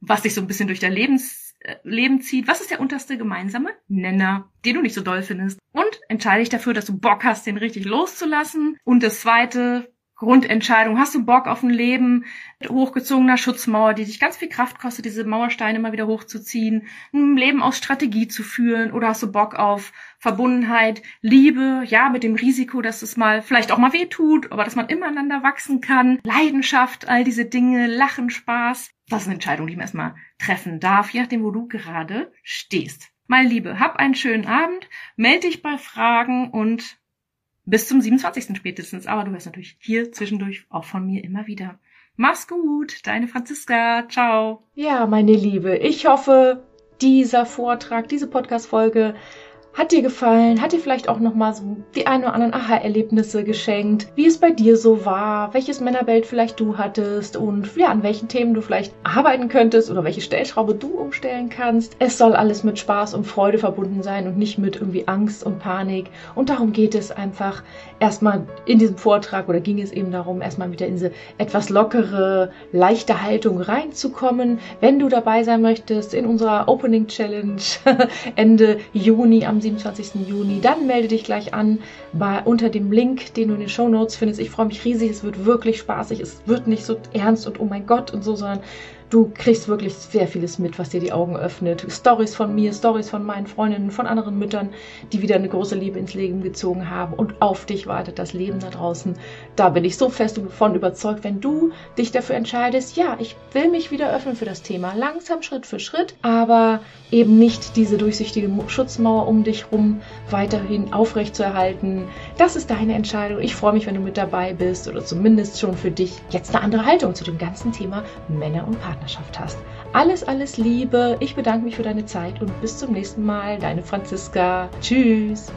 was dich so ein bisschen durch dein Lebens Leben zieht, was ist der unterste gemeinsame Nenner, den du nicht so doll findest. Und entscheide dich dafür, dass du Bock hast, den richtig loszulassen. Und das zweite, Grundentscheidung. Hast du Bock auf ein Leben mit hochgezogener Schutzmauer, die dich ganz viel Kraft kostet, diese Mauersteine immer wieder hochzuziehen, ein Leben aus Strategie zu führen? Oder hast du Bock auf Verbundenheit, Liebe, ja, mit dem Risiko, dass es mal vielleicht auch mal weh tut, aber dass man immer aneinander wachsen kann, Leidenschaft, all diese Dinge, Lachen, Spaß. Das ist eine Entscheidung, die man erstmal treffen darf, je nachdem, wo du gerade stehst. Meine Liebe, hab einen schönen Abend, melde dich bei Fragen und bis zum 27. spätestens. Aber du hörst natürlich hier zwischendurch auch von mir immer wieder. Mach's gut, deine Franziska. Ciao. Ja, meine Liebe, ich hoffe, dieser Vortrag, diese Podcast-Folge hat dir gefallen? Hat dir vielleicht auch nochmal so die ein oder anderen Aha-Erlebnisse geschenkt? Wie es bei dir so war? Welches Männerbild vielleicht du hattest? Und ja, an welchen Themen du vielleicht arbeiten könntest oder welche Stellschraube du umstellen kannst? Es soll alles mit Spaß und Freude verbunden sein und nicht mit irgendwie Angst und Panik. Und darum geht es einfach erstmal in diesem Vortrag oder ging es eben darum, erstmal wieder in diese etwas lockere, leichte Haltung reinzukommen. Wenn du dabei sein möchtest in unserer Opening Challenge Ende Juni am 27. Juni, dann melde dich gleich an bei, unter dem Link, den du in den Show Notes findest. Ich freue mich riesig, es wird wirklich spaßig, es wird nicht so ernst und oh mein Gott und so, sondern du kriegst wirklich sehr vieles mit, was dir die Augen öffnet. Stories von mir, Stories von meinen Freundinnen, von anderen Müttern, die wieder eine große Liebe ins Leben gezogen haben. Und auf dich wartet das Leben da draußen. Da bin ich so fest davon überzeugt, wenn du dich dafür entscheidest, ja, ich will mich wieder öffnen für das Thema. Langsam, Schritt für Schritt, aber eben nicht diese durchsichtige Schutzmauer um dich rum weiterhin aufrechtzuerhalten. Das ist deine Entscheidung. Ich freue mich, wenn du mit dabei bist oder zumindest schon für dich jetzt eine andere Haltung zu dem ganzen Thema Männer und Partner Partnerschaft hast. Alles, alles Liebe. Ich bedanke mich für deine Zeit und bis zum nächsten Mal. Deine Franziska. Tschüss.